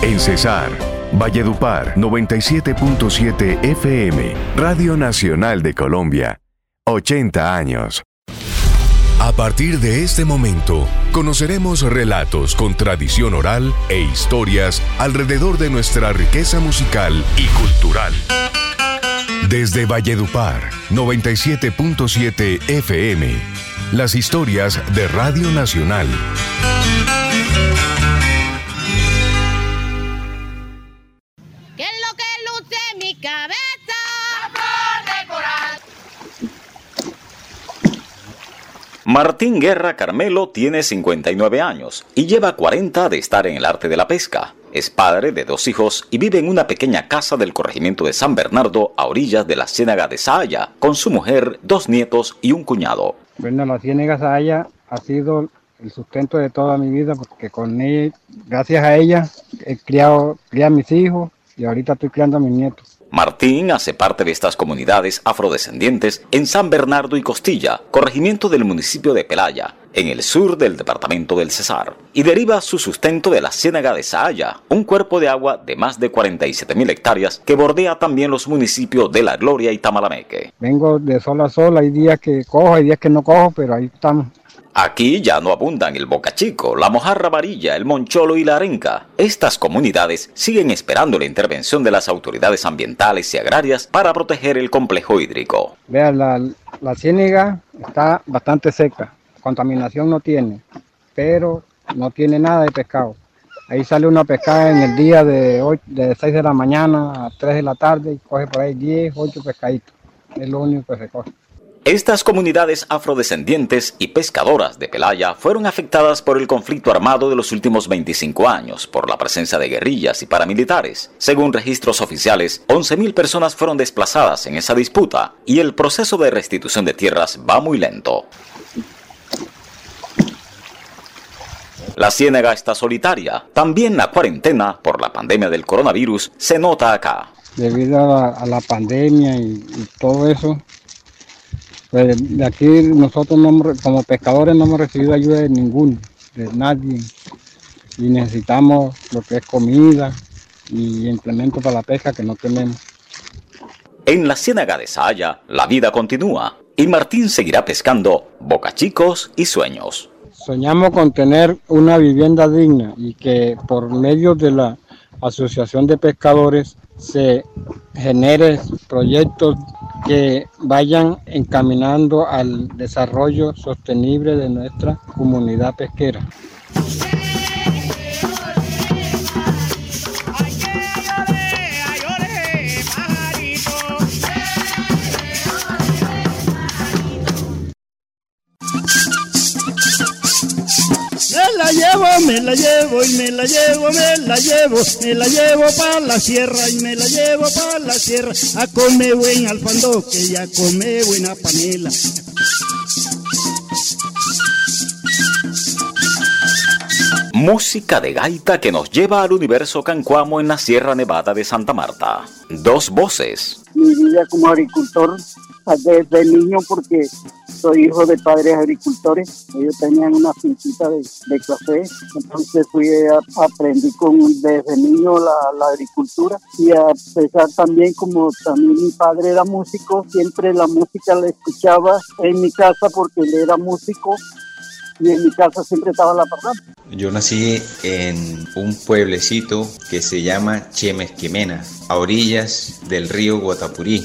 En Cesar, Valledupar 97.7 FM, Radio Nacional de Colombia. 80 años. A partir de este momento, conoceremos relatos con tradición oral e historias alrededor de nuestra riqueza musical y cultural. Desde Valledupar, 97.7 FM, las historias de Radio Nacional. ¿Qué es lo que luce en mi cabeza? Martín Guerra Carmelo tiene 59 años y lleva 40 de estar en el arte de la pesca. Es padre de dos hijos y vive en una pequeña casa del corregimiento de San Bernardo a orillas de la Ciénaga de Saaya, con su mujer, dos nietos y un cuñado. Bueno, la Ciénaga Saaya ha sido el sustento de toda mi vida porque con ella, gracias a ella he criado, criado a mis hijos y ahorita estoy criando a mis nietos. Martín hace parte de estas comunidades afrodescendientes en San Bernardo y Costilla, corregimiento del municipio de Pelaya, en el sur del departamento del Cesar, y deriva su sustento de la Ciénaga de Saaya, un cuerpo de agua de más de 47 mil hectáreas que bordea también los municipios de La Gloria y Tamalameque. Vengo de sol a sol, hay días que cojo, hay días que no cojo, pero ahí estamos. Aquí ya no abundan el Boca Chico, la Mojarra Varilla, el Moncholo y la Arenca. Estas comunidades siguen esperando la intervención de las autoridades ambientales y agrarias para proteger el complejo hídrico. Vea, la, la ciénaga está bastante seca, contaminación no tiene, pero no tiene nada de pescado. Ahí sale una pescada en el día de, hoy, de 6 de la mañana a 3 de la tarde y coge por ahí 10, 8 pescaditos. Es lo único que se coge. Estas comunidades afrodescendientes y pescadoras de Pelaya fueron afectadas por el conflicto armado de los últimos 25 años por la presencia de guerrillas y paramilitares. Según registros oficiales, 11.000 personas fueron desplazadas en esa disputa y el proceso de restitución de tierras va muy lento. La ciénaga está solitaria. También la cuarentena por la pandemia del coronavirus se nota acá. Debido a la, pandemia y todo eso, pues de aquí nosotros no hemos- como pescadores no hemos recibido ayuda de ninguno, de nadie. Y necesitamos lo que es comida y implementos para la pesca que no tenemos. En la ciénaga de Saaya, la vida continúa y Martín seguirá pescando bocachicos y sueños. Soñamos con tener una vivienda digna y que por medio de la Asociación de Pescadores se genere proyectos que vayan encaminando al desarrollo sostenible de nuestra comunidad pesquera. Llevo, me la llevo y me la llevo, me la llevo, me la llevo para la sierra y me la llevo para la sierra a comer buen alfandoque y a comer buena panela. Música de gaita que nos lleva al universo cancuamo en la Sierra Nevada de Santa Marta. Dos voces. mi vida como agricultor desde niño porque soy hijo de padres agricultores. Ellos tenían una finquita de, de café, entonces fui a, aprendí con desde niño la, la agricultura y a pesar también como también mi padre era músico, siempre la música la escuchaba en mi casa porque él era músico y en mi casa siempre estaba la parranda. Yo nací en un pueblecito que se llama Chemesquemena, a orillas del río Guatapurí.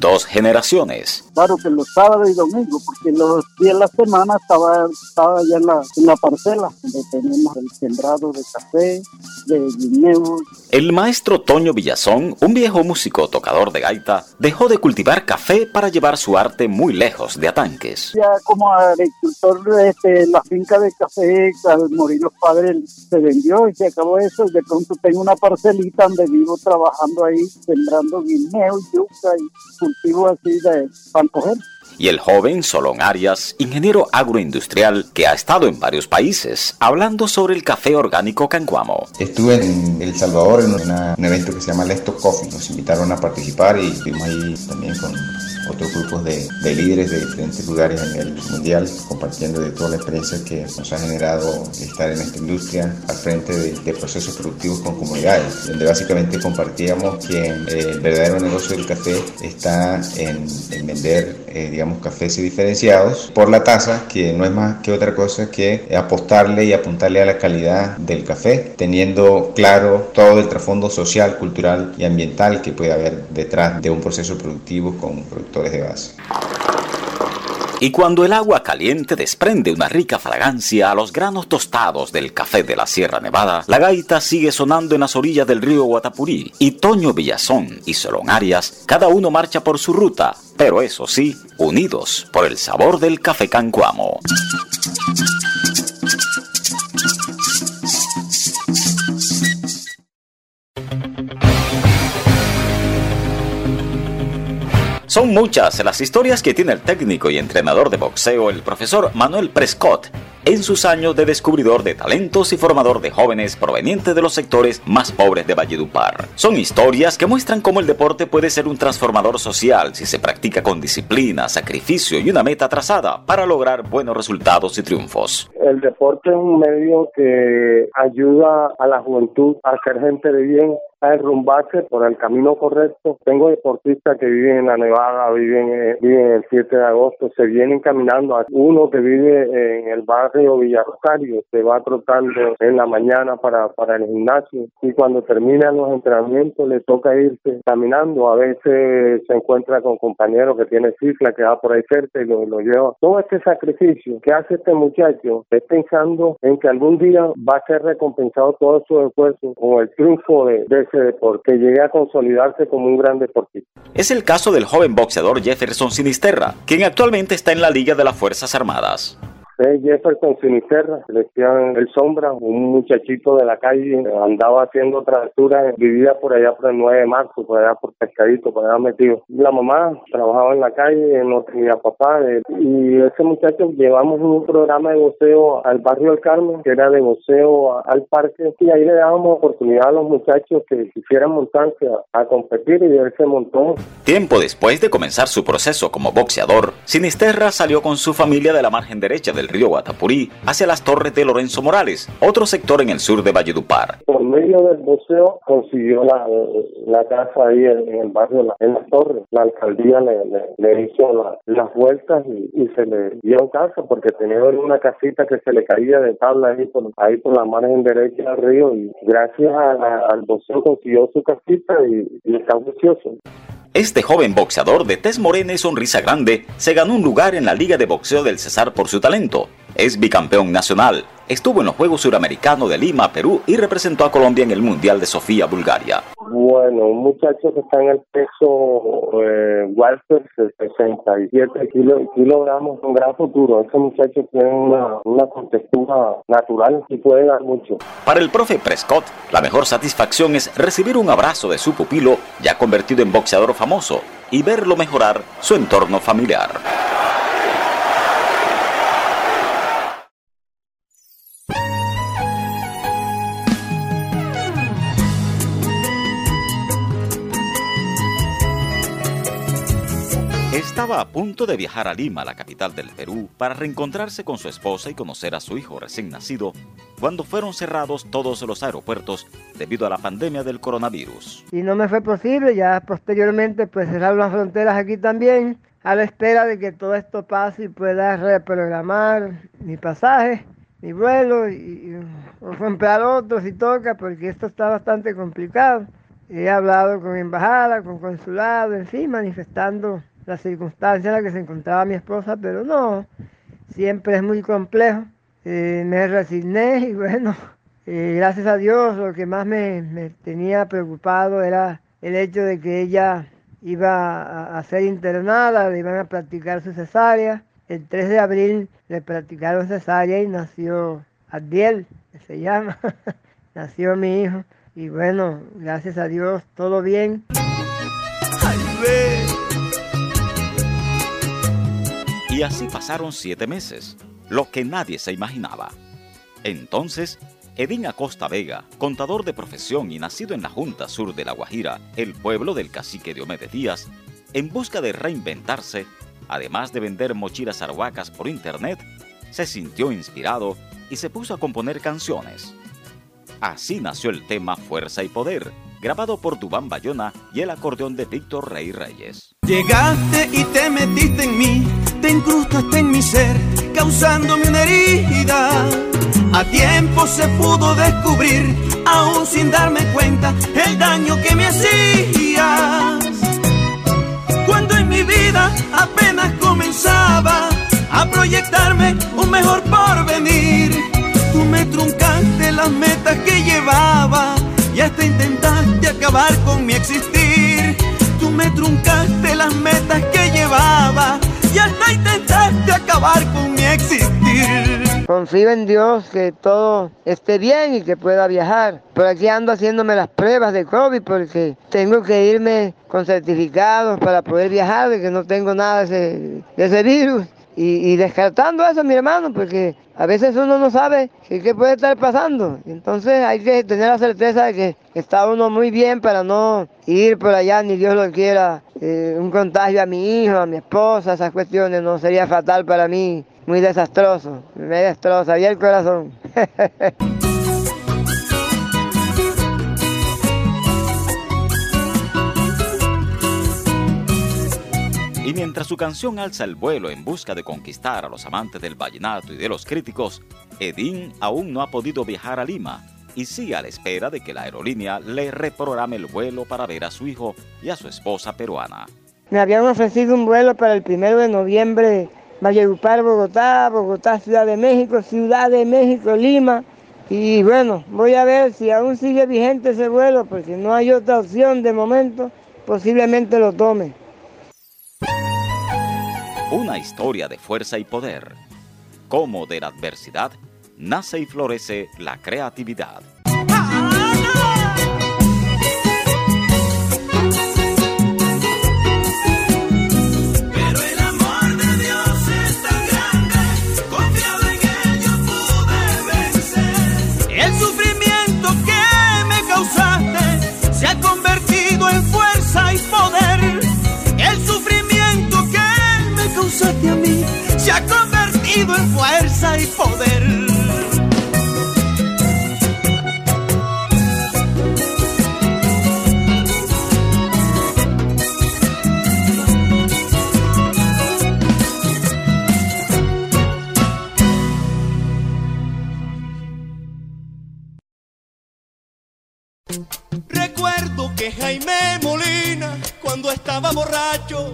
Dos generaciones. Claro que los sábados y domingos, porque los días de la semana estaba, estaba allá en la, en la parcela, donde tenemos el sembrado de café, de guineos. El maestro Toño Villazón, un viejo músico tocador de gaita, dejó de cultivar café para llevar su arte muy lejos de Atanques. Ya como agricultor, este, la finca de café, al morir los padres, se vendió y se acabó eso. De pronto tengo una parcelita donde vivo trabajando ahí, sembrando guineos, yuca y cultivo así de para coger. Y el joven Solón Arias, ingeniero agroindustrial que ha estado en varios países, hablando sobre el café orgánico cancuamo. Estuve en El Salvador en una- un evento que se llama Lesto Coffee. Nos invitaron a participar y estuvimos ahí también con otros grupos de, de líderes de diferentes lugares en el mundial, compartiendo de toda la experiencia que nos ha generado estar en esta industria al frente de, procesos productivos con comunidades, donde básicamente compartíamos que eh, el verdadero negocio del café está en, vender, eh, digamos, cafés diferenciados por la taza, que no es más que otra cosa que apostarle y apuntarle a la calidad del café, teniendo claro todo el trasfondo social, cultural y ambiental que puede haber detrás de un proceso productivo con de. Y cuando el agua caliente desprende una rica fragancia a los granos tostados del café de la Sierra Nevada, la gaita sigue sonando en las orillas del río Guatapurí y Toño Villazón y Solón Arias, cada uno marcha por su ruta, pero eso sí, unidos por el sabor del café cancuamo. Son muchas las historias que tiene el técnico y entrenador de boxeo, el profesor Manuel Prescott, en sus años de descubridor de talentos y formador de jóvenes provenientes de los sectores más pobres de Valledupar. Son historias que muestran cómo el deporte puede ser un transformador social si se practica con disciplina, sacrificio y una meta trazada para lograr buenos resultados y triunfos. El deporte es un medio que ayuda a la juventud a ser gente de bien a derrumbarse por el camino correcto. Tengo deportistas que viven en la Nevada, viven, eh, viven el 7 de agosto, se vienen caminando. Uno que vive en el barrio Río Rosario, se va trotando en la mañana para, para el gimnasio y cuando terminan los entrenamientos le toca irse caminando. A veces se encuentra con compañeros que tiene cifra que va por ahí cerca y lo, lo lleva. Todo este sacrificio que hace este muchacho es pensando en que algún día va a ser recompensado todo su esfuerzo con el triunfo de, de ese deporte, que llegue a consolidarse como un gran deportista. Es el caso del joven boxeador Jefferson Sinisterra, quien actualmente está en la Liga de las Fuerzas Armadas. Es Jefferson Sinisterra, le decían el Sombra, un muchachito de la calle, andaba haciendo travesuras, vivía por allá por el 9 de marzo, por allá por Pescadito, por allá metido. La mamá trabajaba en la calle, no tenía papá, eh, y ese muchacho llevamos un programa de voceo al barrio del Carmen, que era de voceo al parque, y ahí le dábamos oportunidad a los muchachos que quisieran montarse a, competir y él se montó. Tiempo después de comenzar su proceso como boxeador, Sinisterra salió con su familia de la margen derecha del río Guatapurí hacia las torres de Lorenzo Morales, otro sector en el sur de Valledupar. Por medio del museo consiguió la, la casa ahí en, el barrio, en las torres. La alcaldía le, le, hizo las vueltas y, se le dio casa porque tenía una casita que se le caía de tabla ahí por, ahí por la margen derecha del río y gracias al museo consiguió su casita y, y está juicioso. Este joven boxeador de tez morena y sonrisa grande se ganó un lugar en la Liga de Boxeo del Cesar por su talento. Es bicampeón nacional, estuvo en los Juegos Suramericanos de Lima, Perú y representó a Colombia en el Mundial de Sofía, Bulgaria. Bueno, un muchacho que está en el peso eh, Walter, 67 kilogramos, un gran futuro. Ese muchacho tiene una, una contextura natural y puede dar mucho. Para el profe Prescott, la mejor satisfacción es recibir un abrazo de su pupilo, ya convertido en boxeador famoso, y verlo mejorar su entorno familiar. Estaba a punto de viajar a Lima, la capital del Perú, para reencontrarse con su esposa y conocer a su hijo recién nacido, cuando fueron cerrados todos los aeropuertos debido a la pandemia del coronavirus. Y no me fue posible, ya posteriormente pues cerraron las fronteras aquí también, a la espera de que todo esto pase y pueda reprogramar mi pasaje, mi vuelo y, y comprar otros si toca, porque esto está bastante complicado. He hablado con embajada, con consulado, en fin, manifestando la circunstancia en la que se encontraba mi esposa, pero no, siempre es muy complejo. Eh, me resigné y bueno, eh, gracias a Dios lo que más me, me, tenía preocupado era el hecho de que ella iba a, ser internada, le iban a practicar su cesárea. El 3 de abril le practicaron cesárea y nació Adiel, se llama, nació mi hijo. Y bueno, gracias a Dios, todo bien. Y así pasaron siete meses, lo que nadie se imaginaba. Entonces, Edín Acosta Vega, contador de profesión y nacido en la Junta Sur de La Guajira, el pueblo del cacique Diomedes Díaz, en busca de reinventarse, además de vender mochilas arhuacas por internet, se sintió inspirado y se puso a componer canciones. Así nació el tema Fuerza y Poder, grabado por Dubán Bayona y el acordeón de Víctor Rey Reyes. Llegaste y te metiste en mí, te incrustaste en mi ser, causándome una herida. A tiempo se pudo descubrir, aún sin darme cuenta, el daño que me hacías. Cuando en mi vida apenas comenzaba a proyectarme un mejor porvenir, tú me truncaste las metas que llevaba y hasta intentaste acabar con mi existir. Tú me truncaste las metas que llevaba hasta intentaste acabar con mi existir. Confío en Dios que todo esté bien y que pueda viajar. Por aquí ando haciéndome las pruebas de COVID porque tengo que irme con certificados para poder viajar, que no tengo nada de ese, virus. Y, descartando eso, mi hermano, porque a veces uno no sabe qué puede estar pasando. Entonces hay que tener la certeza de que está uno muy bien para no ir por allá, ni Dios lo quiera, eh, un contagio a mi hijo, a mi esposa, esas cuestiones no sería fatal para mí, muy desastroso, me destrozaría el corazón. Mientras su canción alza el vuelo en busca de conquistar a los amantes del vallenato y de los críticos, Edín aún no ha podido viajar a Lima y sigue a la espera de que la aerolínea le reprograme el vuelo para ver a su hijo y a su esposa peruana. Me habían ofrecido un vuelo para el primero de noviembre, Valledupar, Bogotá, Bogotá, Ciudad de México, Ciudad de México, Lima. Y bueno, voy a ver si aún sigue vigente ese vuelo, porque no hay otra opción de momento, posiblemente lo tome. Una historia de fuerza y poder. Cómo de la adversidad nace y florece la creatividad. Causaste a mí se ha convertido en fuerza y poder. Recuerdo que Jaime Molina, cuando estaba borracho,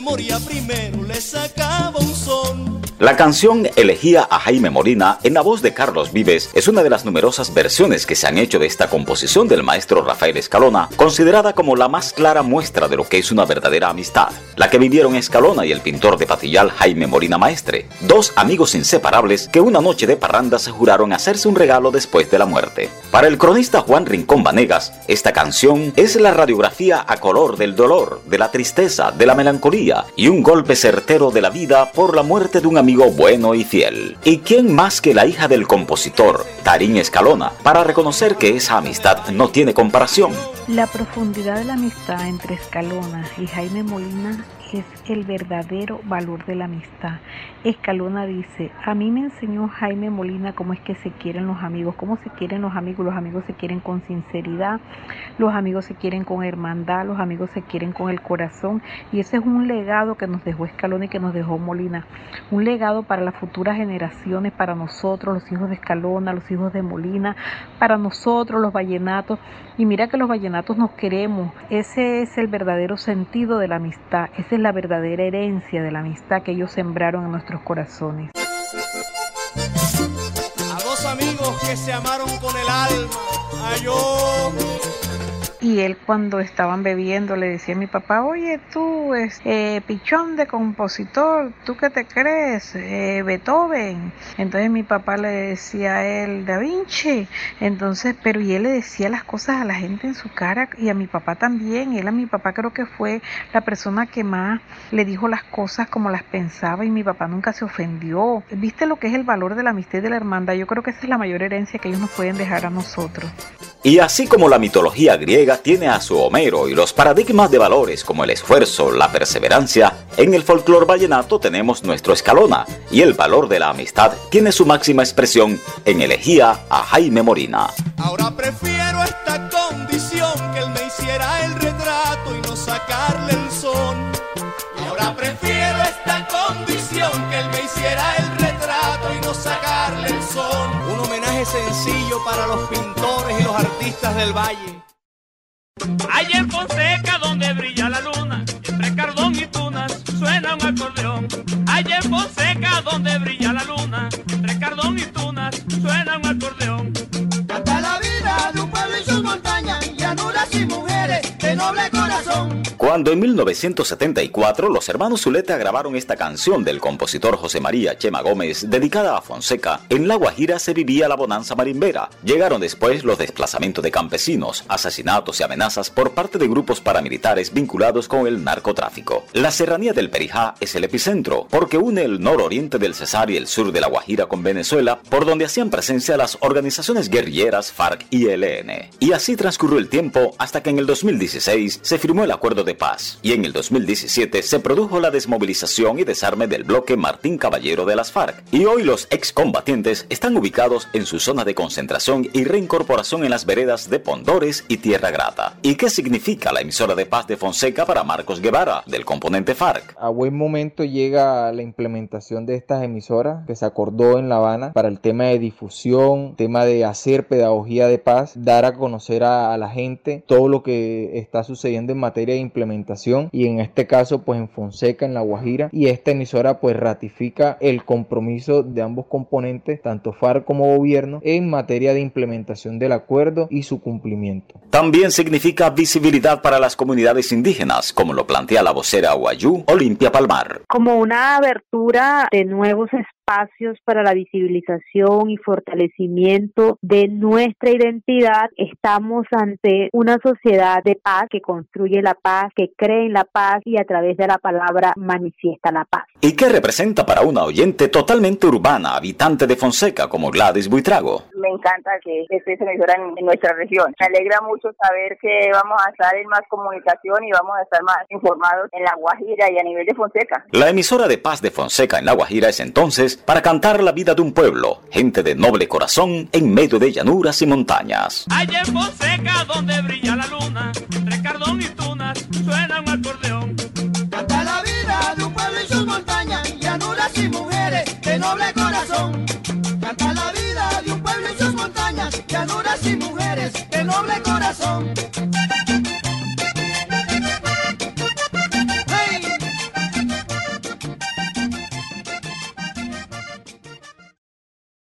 moría primero, le sacaba un son. La canción elegía a Jaime Molina en la voz de Carlos Vives es una de las numerosas versiones que se han hecho de esta composición del maestro Rafael Escalona, considerada como la más clara muestra de lo que es una verdadera amistad, la que vivieron Escalona y el pintor de Patillal Jaime Molina Maestre, dos amigos inseparables que una noche de parranda se juraron hacerse un regalo después de la muerte. Para el cronista Juan Rincón Vanegas, esta canción es la radiografía a color del dolor, de la tristeza, de la melancolía y un golpe certero de la vida por la muerte de un amigo amigo bueno y fiel. ¿Y quién más que la hija del compositor, Tarín Escalona, para reconocer que esa amistad no tiene comparación? La profundidad de la amistad entre Escalona y Jaime Molina es el verdadero valor de la amistad. Escalona dice, a mí me enseñó Jaime Molina cómo es que se quieren los amigos, cómo se quieren los amigos, los amigos se quieren con sinceridad, los amigos se quieren con hermandad, los amigos se quieren con el corazón y ese es un legado que nos dejó Escalona y que nos dejó Molina, un legado para las futuras generaciones, para nosotros, los hijos de Escalona, los hijos de Molina, para nosotros, los vallenatos. Y mira que los vallenatos nos queremos, ese es el verdadero sentido de la amistad, esa es la verdadera herencia de la amistad que ellos sembraron en nuestros corazones. A dos amigos que se amaron con el alma, a yo Y él cuando estaban bebiendo le decía a mi papá, oye tú, es, eh, pichón de compositor, ¿tú qué te crees? Eh, Beethoven. Entonces mi papá le decía a él, Da Vinci. Entonces, pero y él le decía las cosas a la gente en su cara y a mi papá también. Él a mi papá creo que fue la persona que más le dijo las cosas como las pensaba y mi papá nunca se ofendió. ¿Viste lo que es el valor de la amistad y de la hermandad? Yo creo que esa es la mayor herencia que ellos nos pueden dejar a nosotros. Y así como la mitología griega tiene a su Homero y los paradigmas de valores como el esfuerzo, la perseverancia, en el folclore vallenato tenemos nuestro escalona y el valor de la amistad tiene su máxima expresión en elegía a Jaime Morina. Ahora prefiero esta condición que él me hiciera el retrato y no sacarle el son. Ahora prefiero esta condición que él me hiciera el retrato y no sacarle el son. Un homenaje sencillo para los pintores artistas del valle. Allá en Fonseca donde brilla la luna, entre Cardón y Tunas suena un acordeón. Allá en Fonseca donde brilla la luna, entre Cardón y Tunas suena un acordeón. Canta la vida de un pueblo y sus montañas, llanuras y mujeres de noble Cuando en 1974 los hermanos Zuleta grabaron esta canción del compositor José María Chema Gómez dedicada a Fonseca, en La Guajira se vivía la bonanza marimbera. Llegaron después los desplazamientos de campesinos, asesinatos y amenazas por parte de grupos paramilitares vinculados con el narcotráfico. La serranía del Perijá es el epicentro porque une el nororiente del Cesar y el sur de La Guajira con Venezuela, por donde hacían presencia las organizaciones guerrilleras FARC y ELN. Y así transcurrió el tiempo hasta que en el 2016 se firmó el acuerdo de paz y en el 2017 se produjo la desmovilización y desarme del bloque Martín Caballero de las FARC. Y hoy los excombatientes están ubicados en su zona de concentración y reincorporación en las veredas de Pondores y Tierra Grata. ¿Y qué significa la emisora de paz de Fonseca para Marcos Guevara, del componente FARC? A buen momento llega la implementación de estas emisoras que se acordó en La Habana para el tema de difusión, tema de hacer pedagogía de paz, dar a conocer a, a la gente todo lo que está sucediendo en materia de implementación y en este caso pues en Fonseca, en La Guajira y esta emisora pues ratifica el compromiso de ambos componentes, tanto FARC como gobierno, en materia de implementación del acuerdo y su cumplimiento. También significa visibilidad para las comunidades indígenas, como lo plantea la vocera Guayú Olimpia Palmar. Como una abertura de nuevos espacios para la visibilización y fortalecimiento de nuestra identidad, estamos ante una sociedad de paz que construye la paz, que cree en la paz y a través de la palabra manifiesta la paz. ¿Y qué representa para una oyente totalmente urbana, habitante de Fonseca como Gladys Buitrago? Me encanta que esté esa emisora en, en nuestra región. Me alegra mucho saber que vamos a estar en más comunicación y vamos a estar más informados en La Guajira y a nivel de Fonseca. La emisora de paz de Fonseca en La Guajira es entonces para cantar la vida de un pueblo, gente de noble corazón en medio de llanuras y montañas. Allá en Fonseca donde brilla la luna, entre cardón y tunas suena un acordeón. Canta la vida de un pueblo y sus montañas, llanuras y mujeres de noble corazón. Canta la vida de un pueblo y sus montañas, llanuras y mujeres de noble corazón.